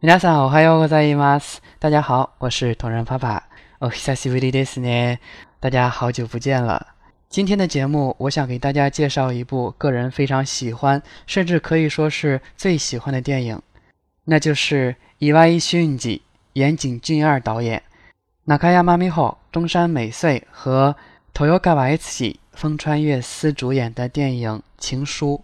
大家好，我还有我在 imas，大家好，我是同仁爸爸，我是西尾蒂斯呢，大家好久不见了。今天的节目，我想给大家介绍一部个人非常喜欢，甚至可以说是最喜欢的电影，那就是以万一迅吉、岩井俊二导演、那卡亚马美浩、中山美穗和 t o 土屋加 a 一子、风川悦司主演的电影《情书》。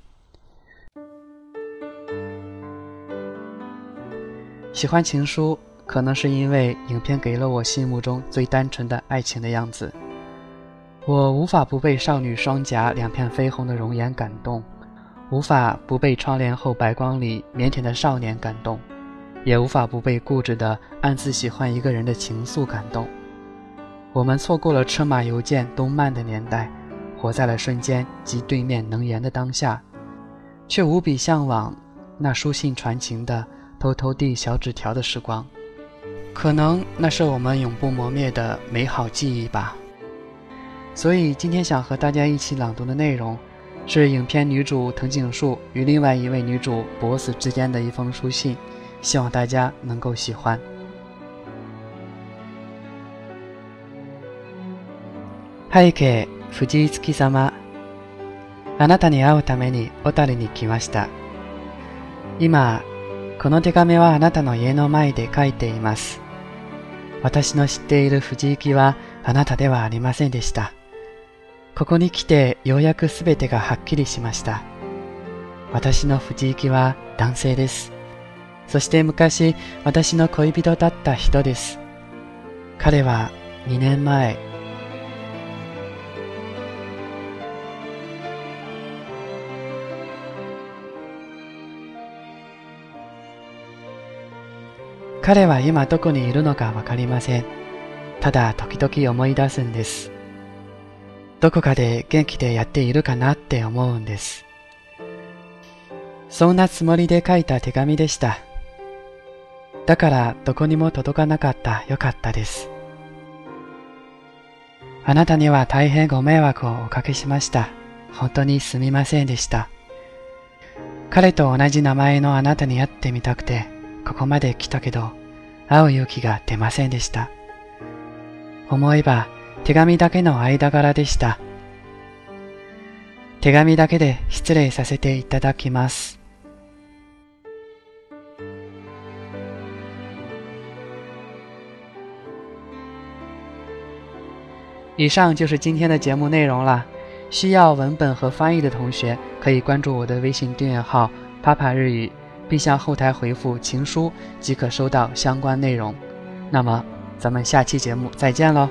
喜欢情书，可能是因为影片给了我心目中最单纯的爱情的样子。我无法不被少女双颊两片绯红的容颜感动，无法不被窗帘后白光里腼腆的少年感动，也无法不被固执的暗自喜欢一个人的情愫感动。我们错过了车马邮件都慢的年代，活在了瞬间及对面能言的当下，却无比向往那书信传情的。偷偷递小纸条的时光，可能那是我们永不磨灭的美好记忆吧。所以今天想和大家一起朗读的内容，是影片女主藤井树与另外一位女主博子之间的一封书信，希望大家能够喜欢。Hi,ke f u j i t s k i s a m a あなたに会うために小谷に来ました。今。この手紙はあなたの家の前で書いています。私の知っている藤行はあなたではありませんでした。ここに来てようやく全てがはっきりしました。私の藤行は男性です。そして昔私の恋人だった人です。彼は2年前彼は今どこにいるのかわかりません。ただ時々思い出すんです。どこかで元気でやっているかなって思うんです。そんなつもりで書いた手紙でした。だからどこにも届かなかったよかったです。あなたには大変ご迷惑をおかけしました。本当にすみませんでした。彼と同じ名前のあなたに会ってみたくてここまで来たけど、会う勇気が出ませんでした。思えば、手紙だけの間柄でした。手紙だけで失礼させていただきます。以上就是今天的节目内容了。需要文本和翻译的同学，可以关注我的微信订阅号“帕帕日语”。并向后台回复“情书”即可收到相关内容。那么，咱们下期节目再见喽！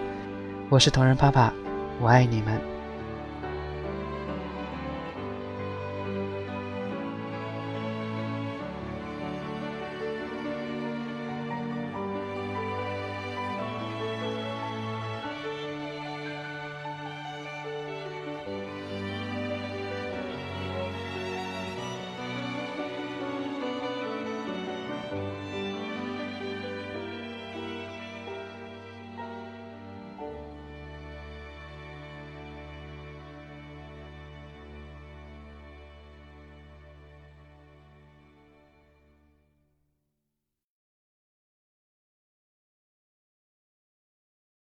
我是同人爸爸，我爱你们。